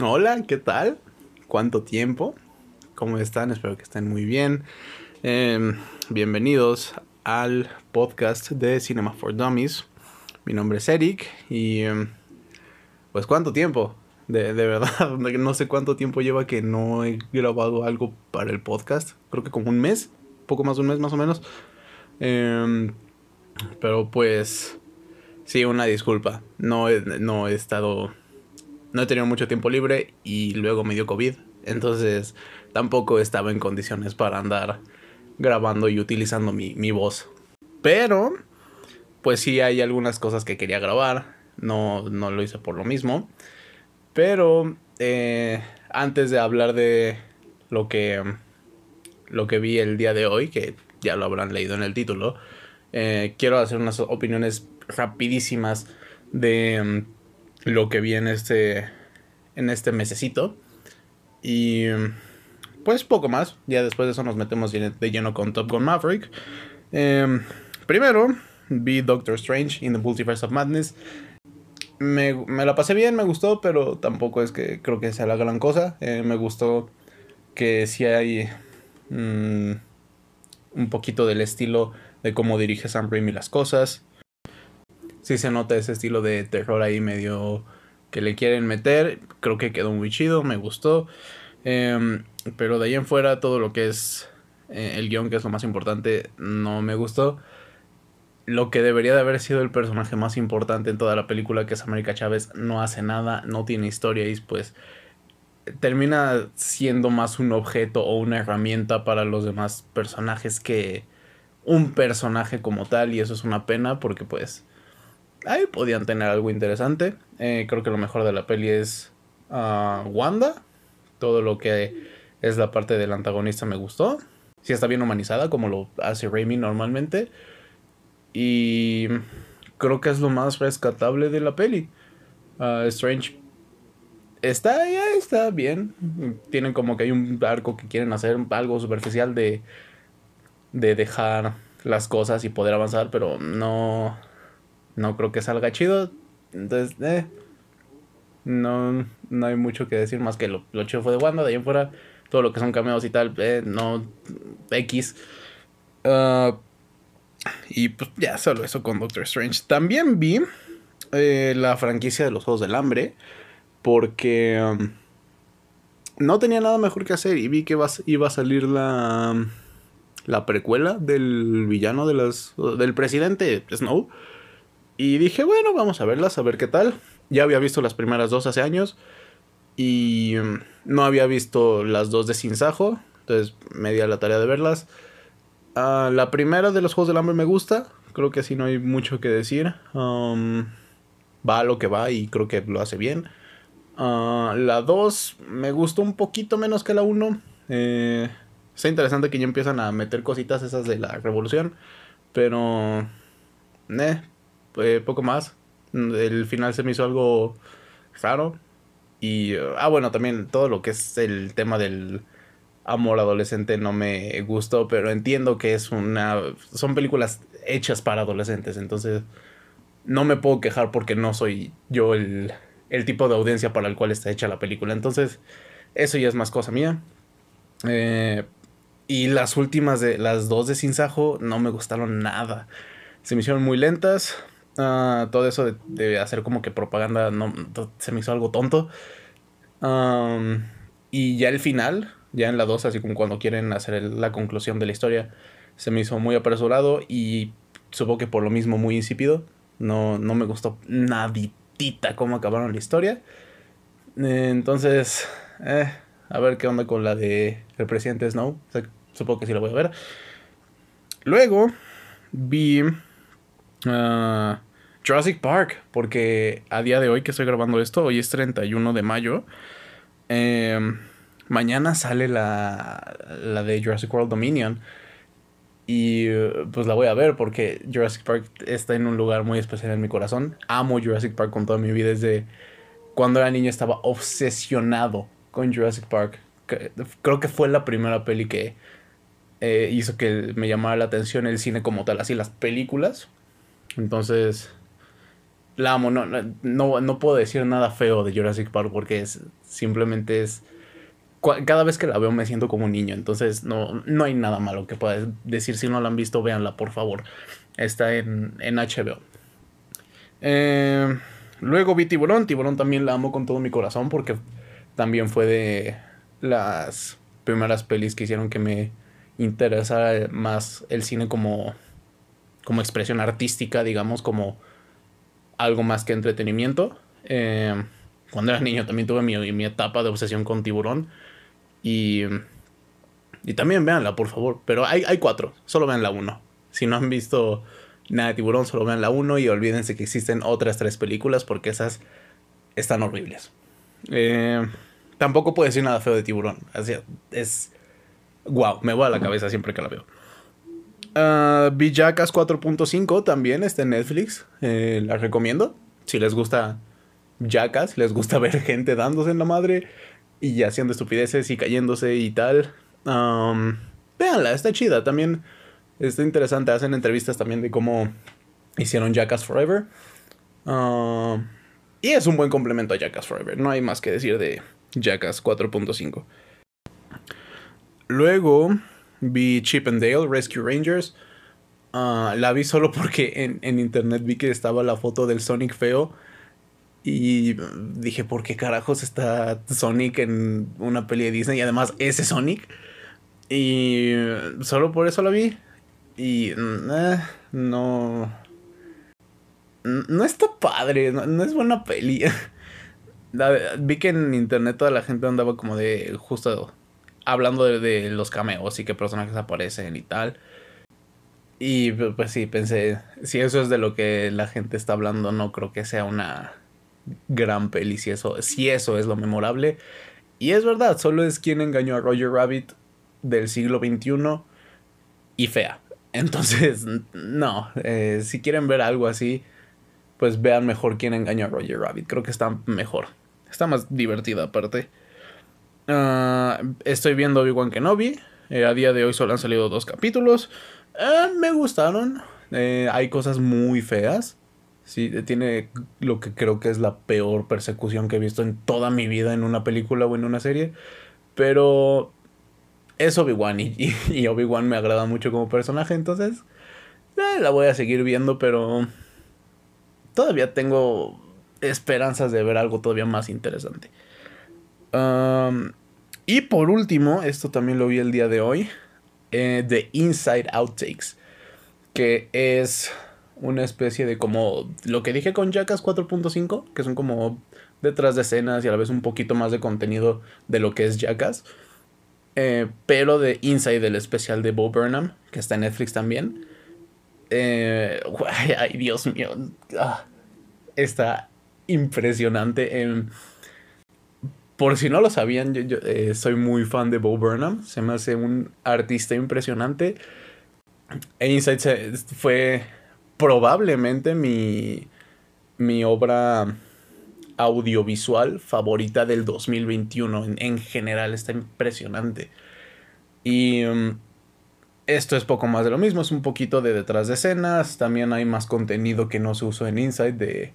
Hola, ¿qué tal? ¿Cuánto tiempo? ¿Cómo están? Espero que estén muy bien. Em, bienvenidos al podcast de Cinema for Dummies. Mi nombre es Eric y em, pues cuánto tiempo. De, de, verdad, no sé cuánto tiempo lleva que no he grabado algo para el podcast. Creo que como un mes, poco más de un mes más o menos. Em, pero pues sí, una disculpa. No no he estado no he tenido mucho tiempo libre y luego me dio COVID. Entonces tampoco estaba en condiciones para andar grabando y utilizando mi, voz. Pero, pues sí hay algunas cosas que quería grabar. No, no lo hice por lo mismo. Pero eh, antes de hablar de lo que, lo que vi el día de hoy, que ya lo habrán leído en el título, eh, quiero hacer unas opiniones rapidísimas de lo que vi en este, en este mesecito. Y pues poco más. Ya después de eso nos metemos de lleno con Top Gun Maverick. Em, primero vi Doctor Strange in the Multiverse of Madness. Me, la pasé bien, me gustó, pero tampoco es que creo que sea la gran cosa. Eh, me gustó que si hay mm, un poquito del estilo de cómo dirige Sam Raimi las cosas sí se nota ese estilo de terror ahí medio que le quieren meter. Creo que quedó muy chido, me gustó. Em, pero de ahí en fuera todo lo que es eh, el guion, que es lo más importante, no me gustó. Lo que debería de haber sido el personaje más importante en toda la película, que es América Chávez, no hace nada, no tiene historia y pues termina siendo más un objeto o una herramienta para los demás personajes que un personaje como tal y eso es una pena porque pues ahí podían tener algo interesante. Eh, creo que lo mejor de la peli es uh, Wanda. Todo lo que es la parte del antagonista me gustó. Sí está bien humanizada como lo hace Raimi normalmente. Y creo que es lo más rescatable de la peli. Uh, Strange está ya está bien. Tienen como que hay un arco que quieren hacer algo superficial de de dejar las cosas y poder avanzar, pero no no creo que salga chido. Entonces, eh, no, no hay mucho que decir más que lo, lo chido fue de Wanda. De ahí en fuera, todo lo que son cameos y tal, eh, no, X. Uh, y pues ya, solo eso con Doctor Strange. También vi eh, la franquicia de los Juegos del Hambre. Porque um, no tenía nada mejor que hacer. Y vi que iba a salir la, la precuela del villano de las, del presidente Snow. Y dije, bueno, vamos a verlas, a ver qué tal. Ya había visto las primeras dos hace años. Y mm, no había visto las dos de Sin Sajo. Entonces me di a la tarea de verlas. Uh, la primera de los Juegos del Hambre me gusta. Creo que así no hay mucho que decir. Um, va lo que va y creo que lo hace bien. Uh, la 2 me gustó un poquito menos que la 1. Eh, está interesante que ya empiezan a meter cositas esas de la revolución. Pero... Eh, eh, poco más. El final se me hizo algo raro. Y, ah, bueno, también todo lo que es el tema del amor adolescente no me gustó, pero entiendo que es una... Son películas hechas para adolescentes, entonces no me puedo quejar porque no soy yo el, el tipo de audiencia para el cual está hecha la película. Entonces, eso ya es más cosa mía. Eh, y las últimas de las dos de Sin Sajo no me gustaron nada. Se me hicieron muy lentas. Ah, todo eso de, hacer como que propaganda no, se me hizo algo tonto. y ya el final, ya en la 2, así como cuando quieren hacer la conclusión de la historia, se me hizo muy apresurado y supongo que por lo mismo muy insípido. No, no me gustó naditita cómo acabaron la historia. entonces, eh, a ver qué onda con la de el presidente Snow. supongo que sí la voy a ver. Luego vi Uh, Jurassic Park, porque a día de hoy que estoy grabando esto, hoy es 31 de mayo. Em, mañana sale la, la de Jurassic World Dominion. Y pues la voy a ver porque Jurassic Park está en un lugar muy especial en mi corazón. Amo Jurassic Park con toda mi vida. Desde cuando era niño estaba obsesionado con Jurassic Park. Creo que fue la primera peli que eh, hizo que me llamara la atención el cine como tal, así las películas. Entonces, la amo, no, no, no puedo decir nada feo de Jurassic Park porque es, simplemente es... Cada vez que la veo me siento como un niño, entonces no, no hay nada malo que pueda decir. Si no la han visto, véanla, por favor. Está en, en HBO. Eh, luego vi Tiburón. Tiburón también la amo con todo mi corazón porque también fue de las primeras pelis que hicieron que me interesara más el cine como, como expresión artística, digamos, como algo más que entretenimiento. Eh, cuando era niño también tuve mi, mi, etapa de obsesión con tiburón. Y, y también véanla, por favor. Pero hay, hay cuatro, solo vean la uno. Si no han visto nada de tiburón, solo vean la uno y olvídense que existen otras tres películas porque esas están horribles. Eh, tampoco puedo decir nada feo de tiburón. Así, es... Wow, me va a la cabeza siempre que la veo. Uh, 4.5 también está en Netflix. Eh, la recomiendo. Si les gusta Jackass, si les gusta ver gente dándose en la madre y haciendo estupideces y cayéndose y tal. Um, véanla, está chida. También está interesante. Hacen entrevistas también de cómo hicieron Jackass Forever. Uh, y es un buen complemento a Jackass Forever. No hay más que decir de Jackass 4.5. Luego Vi Chip and Dale, Rescue Rangers. Ah, la vi solo porque en, internet vi que estaba la foto del Sonic feo. Y dije, ¿por qué carajos está Sonic en una peli de Disney? Y además, ese Sonic. Y solo por eso la vi. Y eh, no. No está padre, no, es buena peli. vi que en internet toda la gente andaba como de justo hablando de, los cameos y qué personajes aparecen y tal. Y pues sí, pensé, si eso es de lo que la gente está hablando, no creo que sea una gran peli, si eso, si eso es lo memorable. Y es verdad, solo es quien engañó a Roger Rabbit del siglo XXI y fea. Entonces, no, eh, si quieren ver algo así, pues vean mejor quién engañó a Roger Rabbit. Creo que está mejor. Está más divertida aparte. Ah, estoy viendo Obi-Wan Kenobi. Eh, a día de hoy solo han salido dos capítulos. Eh, me gustaron. Eh, hay cosas muy feas. Sí, tiene lo que creo que es la peor persecución que he visto en toda mi vida en una película o en una serie. Pero es Obi-Wan y Obi-Wan me agrada mucho como personaje. Entonces la voy a seguir viendo, pero todavía tengo esperanzas de ver algo todavía más interesante y por último, esto también lo vi el día de hoy, eh, The Inside Outtakes, que es una especie de como lo que dije con Jackass 4.5, que son como detrás de escenas y a la vez un poquito más de contenido de lo que es Jackass. Eh, pero de Inside, del especial de Bo Burnham, que está en Netflix también. Eh, ay, Dios mío. Ah, está impresionante. en por si no lo sabían, yo, eh, soy muy fan de Bo Burnham. Se me hace un artista impresionante. E Inside fue probablemente mi, mi obra audiovisual favorita del 2021. En, general está impresionante. Y um, esto es poco más de lo mismo. Es un poquito de detrás de escenas. También hay más contenido que no se usó en Inside de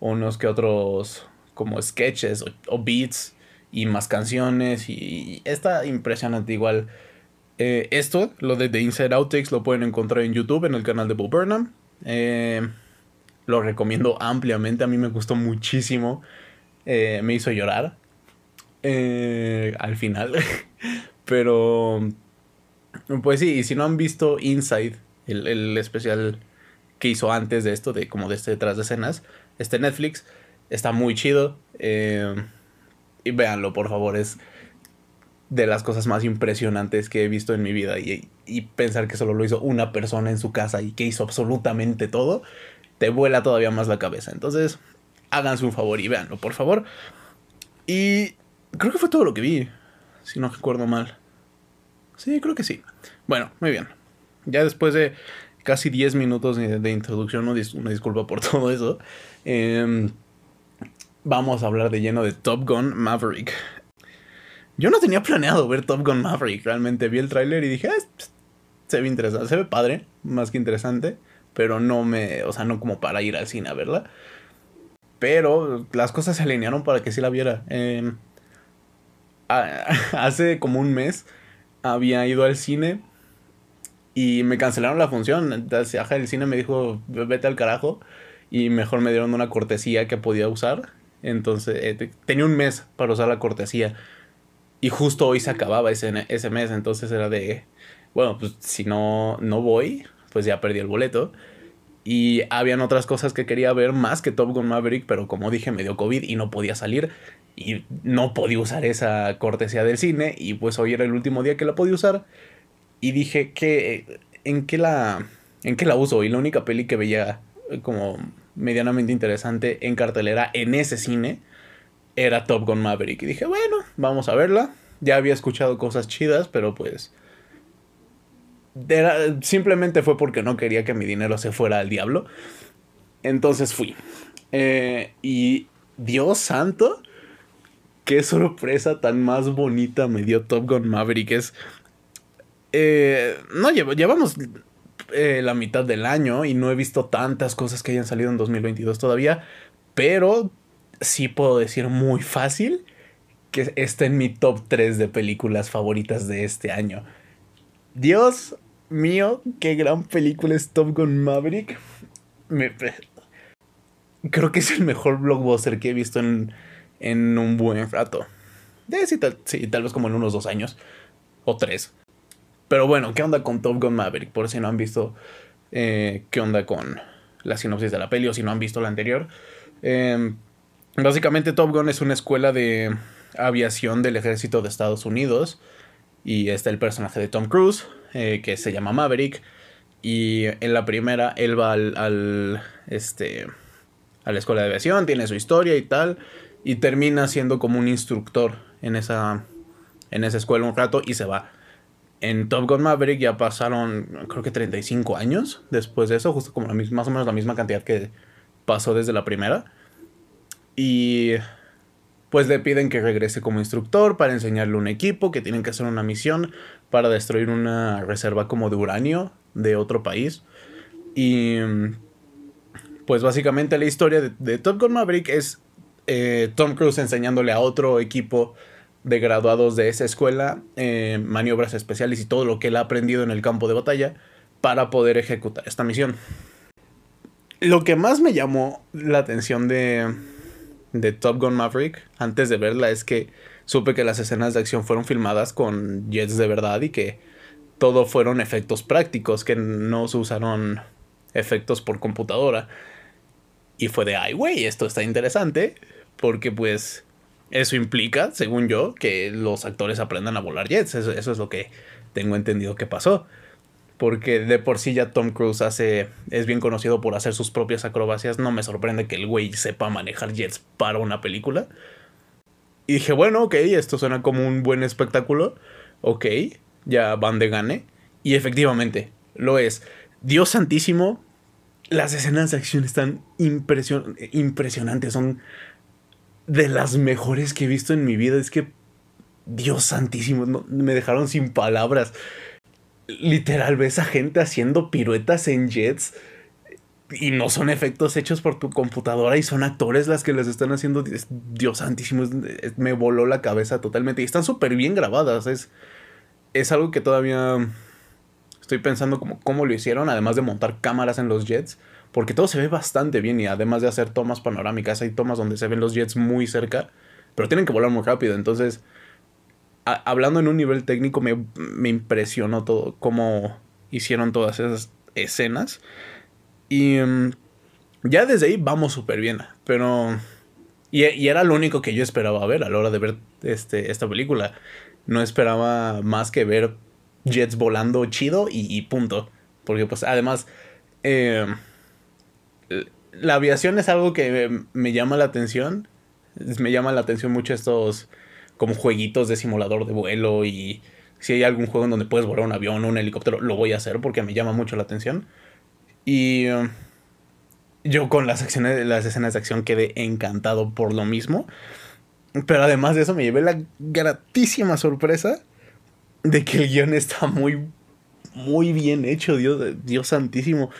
unos que otros como sketches o beats y más canciones y, está impresionante igual. Eh, esto, lo de The Inside Outtakes, lo pueden encontrar en YouTube, en el canal de Bob Burnham. Eh, lo recomiendo ampliamente, a mí me gustó muchísimo. Eh, me hizo llorar al final. Pero, pues sí, y si no han visto Inside, el, el, especial que hizo antes de esto, de como de este detrás de escenas, este Netflix, está muy chido. Eh, y véanlo, por favor, es de las cosas más impresionantes que he visto en mi vida. Y, pensar que solo lo hizo una persona en su casa y que hizo absolutamente todo, te vuela todavía más la cabeza. Entonces, háganse un favor y véanlo, por favor. Y creo que fue todo lo que vi, si no recuerdo mal. Sí, creo que sí. Bueno, muy bien. Ya después de casi 10 minutos de, introducción, una disculpa por todo eso. Eh, vamos a hablar de lleno de Top Gun Maverick. Yo no tenía planeado ver Top Gun Maverick, realmente vi el tráiler y dije, ah, se ve interesante, se ve padre, más que interesante, pero no me, o sea, no como para ir al cine a verla. pero las cosas se alinearon para que sí la viera. Em, hace como un mes había ido al cine y me cancelaron la función. Entonces, el cine me dijo, vete al carajo. Y mejor me dieron una cortesía que podía usar. Entonces, eh, tenía un mes para usar la cortesía. Y justo hoy se acababa ese, ese mes. Entonces era de, bueno, pues si no, no voy, pues ya perdí el boleto. Y habían otras cosas que quería ver más que Top Gun Maverick, pero como dije, me dio COVID y no podía salir. Y no podía usar esa cortesía del cine. Y pues hoy era el último día que la podía usar. Y dije que en qué la en qué la uso. Y la única peli que veía como medianamente interesante en cartelera en ese cine era Top Gun Maverick. Y dije, bueno, vamos a verla. Ya había escuchado cosas chidas, pero pues simplemente fue porque no quería que mi dinero se fuera al diablo. Entonces fui. Eh, y Dios santo, qué sorpresa tan más bonita me dio Top Gun Maverick. Es, eh, no, llevamos eh, la mitad del año y no he visto tantas cosas que hayan salido en 2022 todavía. Pero sí puedo decir muy fácil que está en mi top 3 de películas favoritas de este año. Dios mío, qué gran película es Top Gun Maverick. creo que es el mejor blockbuster que he visto en, en un buen rato. Eh, sí, tal, tal vez como en unos dos años. O tres. Pero bueno, ¿qué onda con Top Gun Maverick? Por si no han visto eh, qué onda con la sinopsis de la peli o si no han visto la anterior. Em, básicamente Top Gun es una escuela de aviación del ejército de Estados Unidos. Y está el personaje de Tom Cruise, eh, que se llama Maverick. Y en la primera, él va al, este, a la escuela de aviación, tiene su historia y tal. Y termina siendo como un instructor en esa, en esa escuela un rato y se va. En Top Gun Maverick ya pasaron, creo que 35 años después de eso, justo como la más o menos la misma cantidad que pasó desde la primera. Y pues le piden que regrese como instructor para enseñarle un equipo, que tienen que hacer una misión para destruir una reserva como de uranio de otro país. Y pues básicamente la historia de, Top Gun Maverick es eh, Tom Cruise enseñándole a otro equipo de graduados de esa escuela eh, maniobras especiales y todo lo que él ha aprendido en el campo de batalla para poder ejecutar esta misión. Lo que más me llamó la atención de, de Top Gun Maverick antes de verla es que supe que las escenas de acción fueron filmadas con jets de verdad y que todo fueron efectos prácticos, que no se usaron efectos por computadora. Y fue de, ay, güey, esto está interesante, porque pues eso implica, según yo, que los actores aprendan a volar jets. Eso, es lo que tengo entendido que pasó. Porque de por sí ya Tom Cruise hace, es bien conocido por hacer sus propias acrobacias. No me sorprende que el güey sepa manejar jets para una película. Y dije, bueno, ok, esto suena como un buen espectáculo. Ok, ya van de gane. Y efectivamente, lo es. Dios santísimo, las escenas de acción están impresionantes. Son de las mejores que he visto en mi vida. Es que, Dios santísimo, me dejaron sin palabras. Literal, ves a gente haciendo piruetas en jets y no son efectos hechos por tu computadora y son actores las que les están haciendo. Dios santísimo, me voló la cabeza totalmente. Y están súper bien grabadas. Es, es algo que todavía estoy pensando cómo lo hicieron, además de montar cámaras en los jets. Porque todo se ve bastante bien y además de hacer tomas panorámicas, hay tomas donde se ven los jets muy cerca, pero tienen que volar muy rápido. Entonces, hablando en un nivel técnico, me, me impresionó todo cómo hicieron todas esas escenas. Y mm, ya desde ahí vamos súper bien. Pero... Y, era lo único que yo esperaba ver a la hora de ver este, esta película. No esperaba más que ver jets volando chido y, punto. Porque pues además... Eh, la aviación es algo que me, llama la atención. Me llama la atención mucho estos como jueguitos de simulador de vuelo y si hay algún juego en donde puedes volar un avión o un helicóptero, lo voy a hacer porque me llama mucho la atención. Y um, yo con las, acciones, las escenas de acción quedé encantado por lo mismo. Pero además de eso me llevé la gratísima sorpresa de que el guion está muy, muy bien hecho, Dios, Dios santísimo.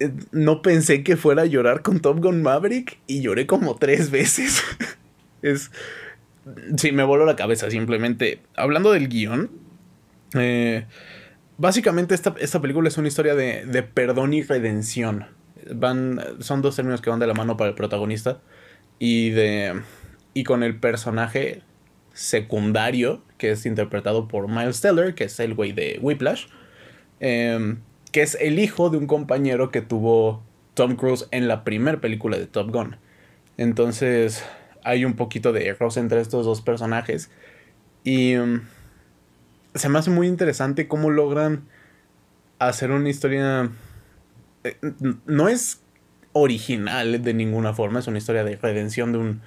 Eh, no pensé que fuera a llorar con Top Gun Maverick y lloré como tres veces. es. Sí, me voló la cabeza simplemente. Hablando del guion. Eh, básicamente esta, esta, película es una historia de, de, perdón y redención. Van, son dos términos que van de la mano para el protagonista. Y de. Y con el personaje secundario, que es interpretado por Miles Teller, que es el güey de Whiplash. Eh, que es el hijo de un compañero que tuvo Tom Cruise en la primera película de Top Gun. Entonces hay un poquito de error entre estos dos personajes. Y um, se me hace muy interesante cómo logran hacer una historia... Eh, no es original de ninguna forma, es una historia de redención de un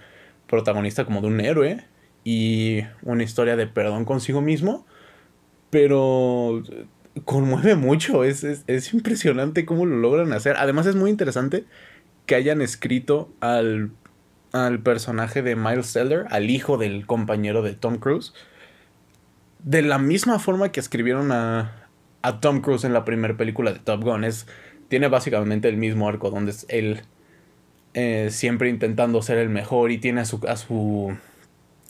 protagonista como de un héroe y una historia de perdón consigo mismo, pero conmueve mucho. Es, impresionante cómo lo logran hacer. Además es muy interesante que hayan escrito al, al personaje de Miles Teller, al hijo del compañero de Tom Cruise, de la misma forma que escribieron a, a Tom Cruise en la primera película de Top Gun. Es, tiene básicamente el mismo arco donde es él eh, siempre intentando ser el mejor y tiene a su, a su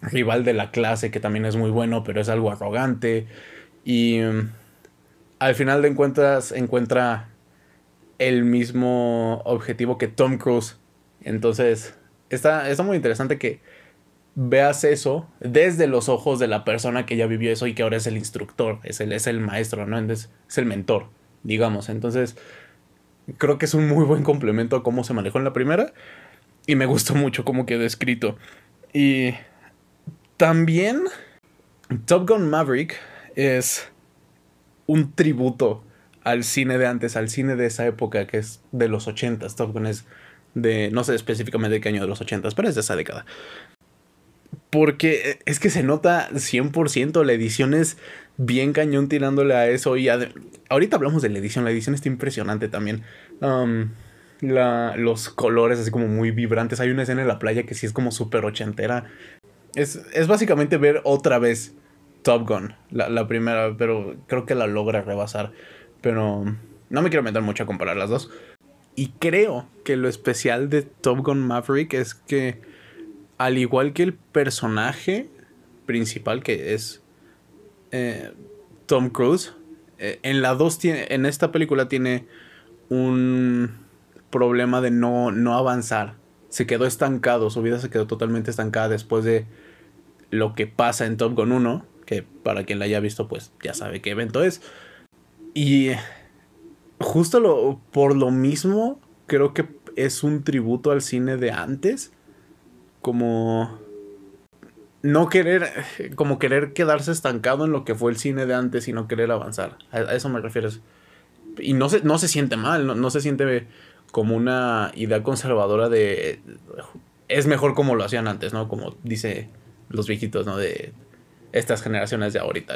rival de la clase que también es muy bueno, pero es algo arrogante. Y al final de cuentas encuentra el mismo objetivo que Tom Cruise. Entonces, está, está muy interesante que veas eso desde los ojos de la persona que ya vivió eso y que ahora es el instructor, es el, es el maestro, ¿no? Es, es el mentor, digamos. Entonces, creo que es un muy buen complemento a cómo se manejó en la primera y me gustó mucho cómo quedó escrito. Y también Top Gun Maverick es un tributo al cine de antes, al cine de esa época que es de los 80. Top Gun es de, no sé específicamente qué año de los 80, pero es de esa década. Porque es que se nota 100%, la edición es bien cañón tirándole a eso. Y ahorita hablamos de la edición, la edición está impresionante también. Um, la, los colores así como muy vibrantes. Hay una escena en la playa que sí es como súper ochentera. Es, es básicamente ver otra vez Top Gun, la, primera, pero creo que la logra rebasar. Pero no me quiero meter mucho a comparar las dos. Y creo que lo especial de Top Gun Maverick es que, al igual que el personaje principal, que es eh, Tom Cruise, eh, en la dos tiene, en esta película tiene un problema de no, no avanzar. Se quedó estancado, su vida se quedó totalmente estancada después de lo que pasa en Top Gun 1 que para quien la haya visto pues ya sabe qué evento es. Y justo lo, por lo mismo creo que es un tributo al cine de antes, como no querer, como querer quedarse estancado en lo que fue el cine de antes y no querer avanzar. A, eso me refiero. Y no se, no se siente mal, no, no, se siente como una idea conservadora de es mejor como lo hacían antes, ¿no? Como dice los viejitos, ¿no? De estas generaciones de ahorita.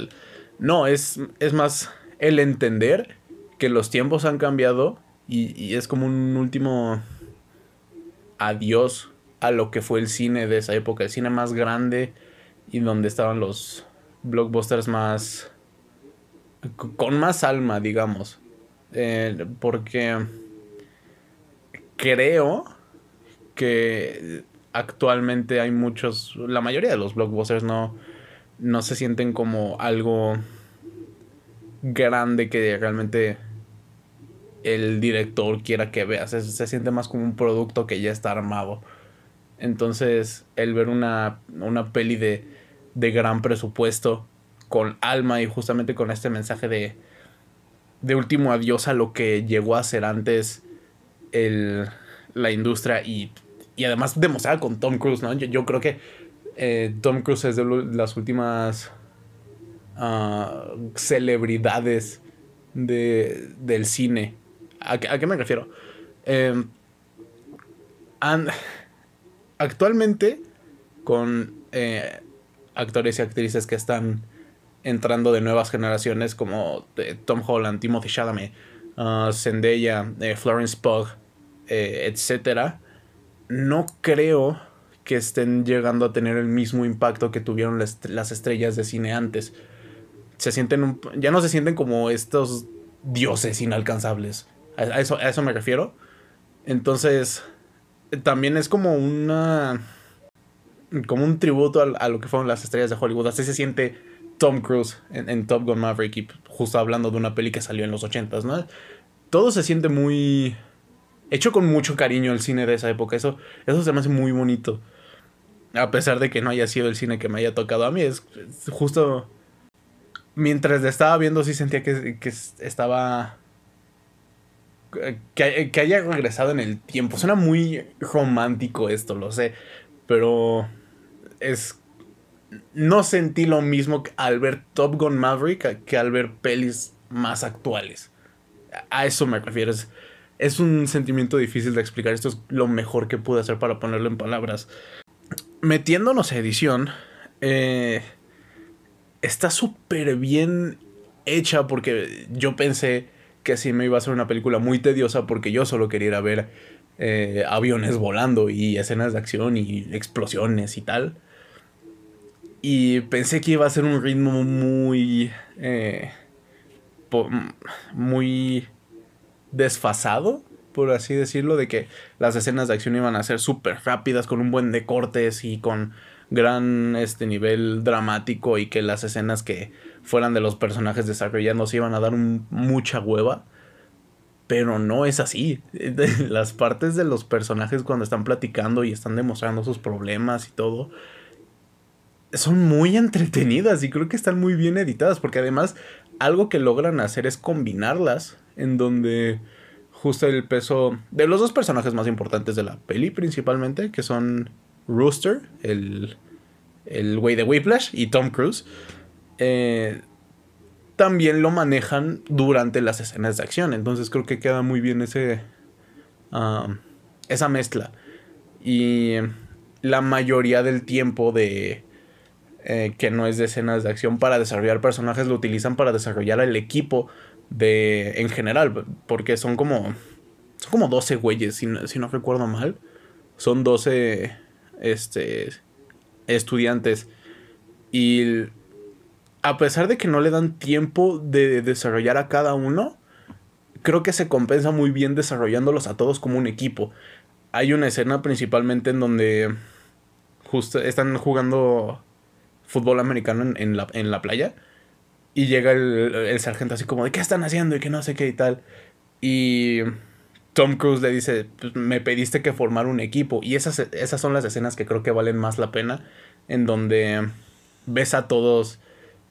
No, es, es más el entender que los tiempos han cambiado y, es como un último adiós a lo que fue el cine de esa época, el cine más grande y donde estaban los blockbusters más... con más alma, digamos. Eh, porque creo que actualmente hay muchos, la mayoría de los blockbusters no, no se sienten como algo grande que realmente el director quiera que veas. Se, se, siente más como un producto que ya está armado. Entonces, el ver una, una peli de, de gran presupuesto, con alma y justamente con este mensaje de, de último adiós a lo que llegó a ser antes el, la industria y, y además demostrar con Tom Cruise, ¿no? yo creo que eh, Tom Cruise es de las últimas ah, celebridades del cine. ¿A, qué me refiero? Em, actualmente, con eh, actores y actrices que están entrando de nuevas generaciones como eh, Tom Holland, Timothy Chalamet, uh, Zendaya, Florence Pugh, etc. No creo que estén llegando a tener el mismo impacto que tuvieron las, estrellas de cine antes. Se sienten ya no se sienten como estos dioses inalcanzables A, eso, a eso me refiero. Entonces, también es como una. Como un tributo a, lo que fueron las estrellas de Hollywood. Así se siente Tom Cruise en, Top Gun Maverick. Justo hablando de una peli que salió en los 80 ¿no? Todo se siente muy. Hecho con mucho cariño el cine de esa época. Eso, eso se me hace muy bonito. A pesar de que no haya sido el cine que me haya tocado a mí. Es, justo. Mientras le estaba viendo, sí sentía que, que estaba que, haya regresado en el tiempo. Suena muy romántico esto, lo sé. Pero es. No sentí lo mismo al ver Top Gun Maverick que al ver pelis más actuales. A eso me refiero. Es, un sentimiento difícil de explicar. Esto es lo mejor que pude hacer para ponerlo en palabras. Metiéndonos a edición. Eh, está súper bien hecha porque yo pensé que sí me iba a ser una película muy tediosa porque yo solo quería ver eh, aviones volando y escenas de acción y explosiones y tal. Y pensé que iba a ser un ritmo muy... Eh, muy desfasado, por así decirlo, de que las escenas de acción iban a ser súper rápidas, con un buen de cortes y con gran este nivel dramático y que las escenas que fueran de los personajes desarrollándose iban a dar mucha hueva. Pero no es así. Las partes de los personajes cuando están platicando y están demostrando sus problemas y todo son muy entretenidas y creo que están muy bien editadas porque además algo que logran hacer es combinarlas en donde justo el peso de los dos personajes más importantes de la peli principalmente que son Rooster, el, el güey de Whiplash, y Tom Cruise, eh, también lo manejan durante las escenas de acción. Entonces creo que queda muy bien ese, um, esa mezcla. Y la mayoría del tiempo de... Eh, que no es de escenas de acción para desarrollar personajes lo utilizan para desarrollar el equipo de en general porque son como son como 12 güeyes si no, si no recuerdo mal son 12 este, estudiantes. Y a pesar de que no le dan tiempo de desarrollar a cada uno, creo que se compensa muy bien desarrollándolos a todos como un equipo. Hay una escena principalmente en donde justo están jugando fútbol americano en, la, en la, playa y llega el, el, sargento así como de qué están haciendo y que no sé qué y tal. Y Tom Cruise le dice, pues, me pediste que formar un equipo. Y esas, esas son las escenas que creo que valen más la pena, en donde ves a todos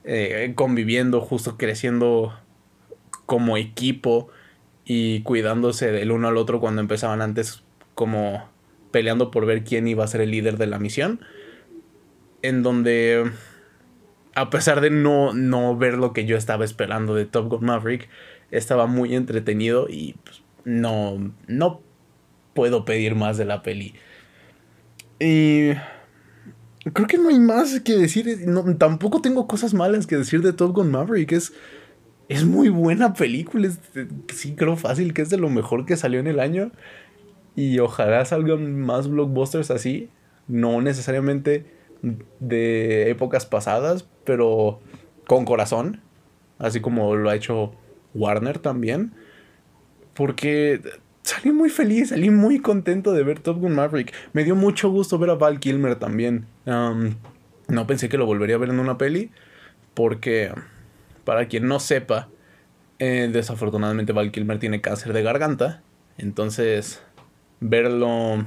eh, conviviendo, justo creciendo como equipo y cuidándose del uno al otro cuando empezaban antes como peleando por ver quién iba a ser el líder de la misión. En donde, a pesar de no, no ver lo que yo estaba esperando de Top Gun Maverick, estaba muy entretenido y pues, no, no puedo pedir más de la peli. Y creo que no hay más que decir. tampoco tengo cosas malas que decir de Top Gun Maverick. Es, es muy buena película. sí, creo fácil que es de lo mejor que salió en el año. Y ojalá salgan más blockbusters así. No necesariamente de épocas pasadas, pero con corazón. Así como lo ha hecho Warner también. Porque salí muy feliz, salí muy contento de ver Top Gun Maverick. Me dio mucho gusto ver a Val Kilmer también. no pensé que lo volvería a ver en una peli. Porque, para quien no sepa, eh, desafortunadamente Val Kilmer tiene cáncer de garganta. Entonces, verlo.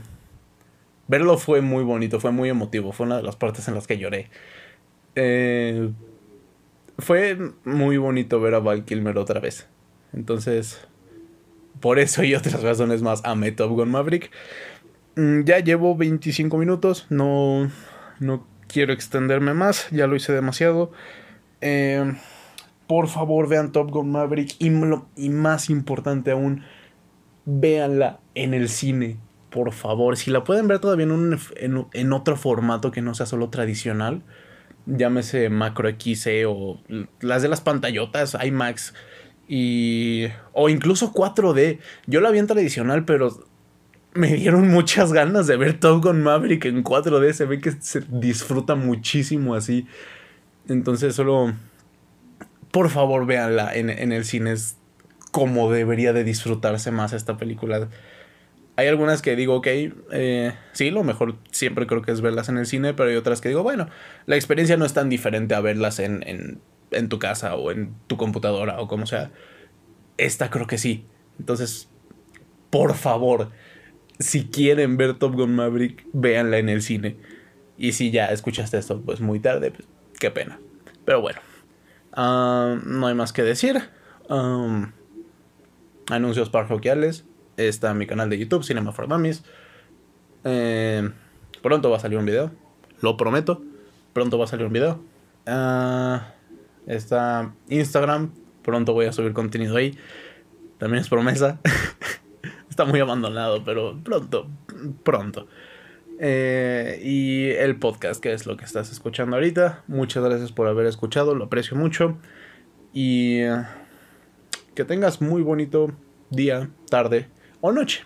Verlo fue muy bonito, fue muy emotivo. Fue una de las partes en las que lloré. Eh, fue muy bonito ver a Val Kilmer otra vez. Entonces, por eso y otras razones más amé Top Gun Maverick. Mm, ya llevo 25 minutos, no, no quiero extenderme más, ya lo hice demasiado. Em, por favor vean Top Gun Maverick y, y más importante aún, véanla en el cine, por favor. Si la pueden ver todavía en, en, otro formato que no sea solo tradicional, llámese Macro XC o las de las pantallotas, IMAX y, o incluso 4D. Yo la vi en tradicional, pero me dieron muchas ganas de ver Top Gun Maverick en 4D. Se ve que se disfruta muchísimo así. Entonces solo, por favor, véanla en, en el cine. Como debería de disfrutarse más esta película. Hay algunas que digo, ok, eh, sí, lo mejor siempre creo que es verlas en el cine, pero hay otras que digo, bueno, la experiencia no es tan diferente a verlas en, en, tu casa o en tu computadora o como sea. Esta creo que sí. Entonces, por favor, si quieren ver Top Gun Maverick, véanla en el cine. Y si ya escuchaste esto, pues muy tarde, pues qué pena. Pero bueno, ah, no hay más que decir. Um, anuncios parroquiales. Está mi canal de YouTube, Cinema for Dummies. Eh, pronto va a salir un video. Lo prometo. Pronto va a salir un video. Ah, está Instagram. Pronto voy a subir contenido ahí. También es promesa. está muy abandonado, pero pronto. Pronto. Eh, y el podcast, que es lo que estás escuchando ahorita. Muchas gracias por haber escuchado, lo aprecio mucho. Y que tengas muy bonito día, tarde o noche.